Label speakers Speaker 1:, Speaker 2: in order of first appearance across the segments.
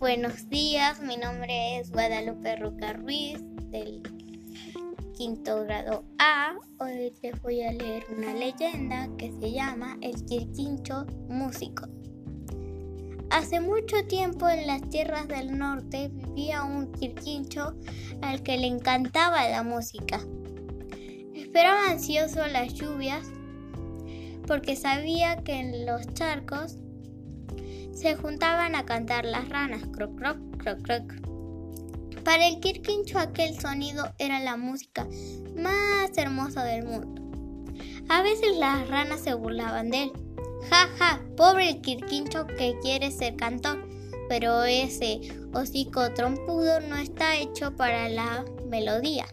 Speaker 1: Buenos días, mi nombre es Guadalupe Roca Ruiz del quinto grado A. Hoy les voy a leer una leyenda que se llama El Quirquincho Músico. Hace mucho tiempo en las tierras del norte vivía un quirquincho al que le encantaba la música. Esperaba ansioso las lluvias porque sabía que en los charcos se juntaban a cantar las ranas, croc, croc, croc, croc. Para el Quirquincho aquel sonido era la música más hermosa del mundo. A veces las ranas se burlaban de él. Ja, ja, pobre el Quirquincho que quiere ser cantor, pero ese hocico trompudo no está hecho para la melodía.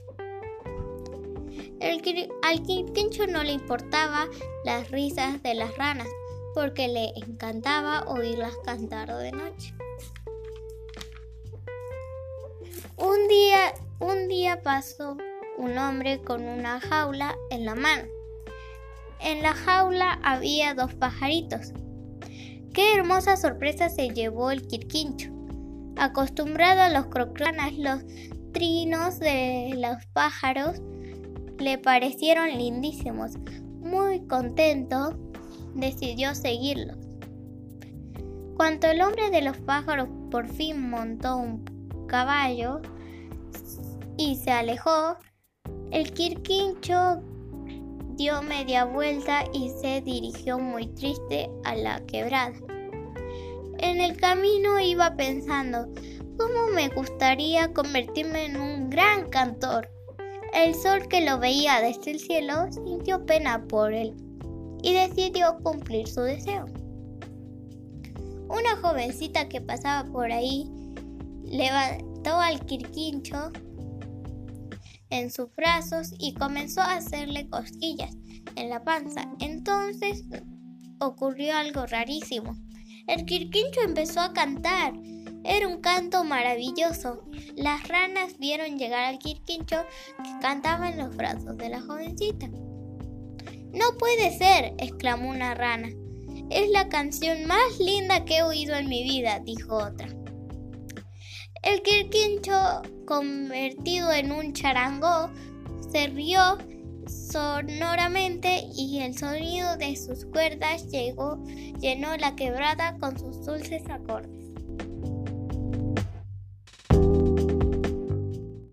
Speaker 1: El, al Quirquincho no le importaba las risas de las ranas, porque le encantaba oírlas cantar de noche. Un día, un día pasó un hombre con una jaula en la mano. En la jaula había dos pajaritos. Qué hermosa sorpresa se llevó el quirquincho. Acostumbrado a los crocranas, los trinos de los pájaros le parecieron lindísimos. Muy contento, decidió seguirlos. Cuando el hombre de los pájaros por fin montó un caballo y se alejó, el quirquincho dio media vuelta y se dirigió muy triste a la quebrada. En el camino iba pensando, ¿cómo me gustaría convertirme en un gran cantor? El sol que lo veía desde el cielo sintió pena por él y decidió cumplir su deseo. Una jovencita que pasaba por ahí levantó al quirquincho en sus brazos y comenzó a hacerle cosquillas en la panza. Entonces ocurrió algo rarísimo. El quirquincho empezó a cantar. Era un canto maravilloso. Las ranas vieron llegar al quirquincho que cantaba en los brazos de la jovencita. No puede ser, exclamó una rana. Es la canción más linda que he oído en mi vida, dijo otra. El quirquincho, convertido en un charango, se rió sonoramente y el sonido de sus cuerdas llegó, llenó la quebrada con sus dulces acordes.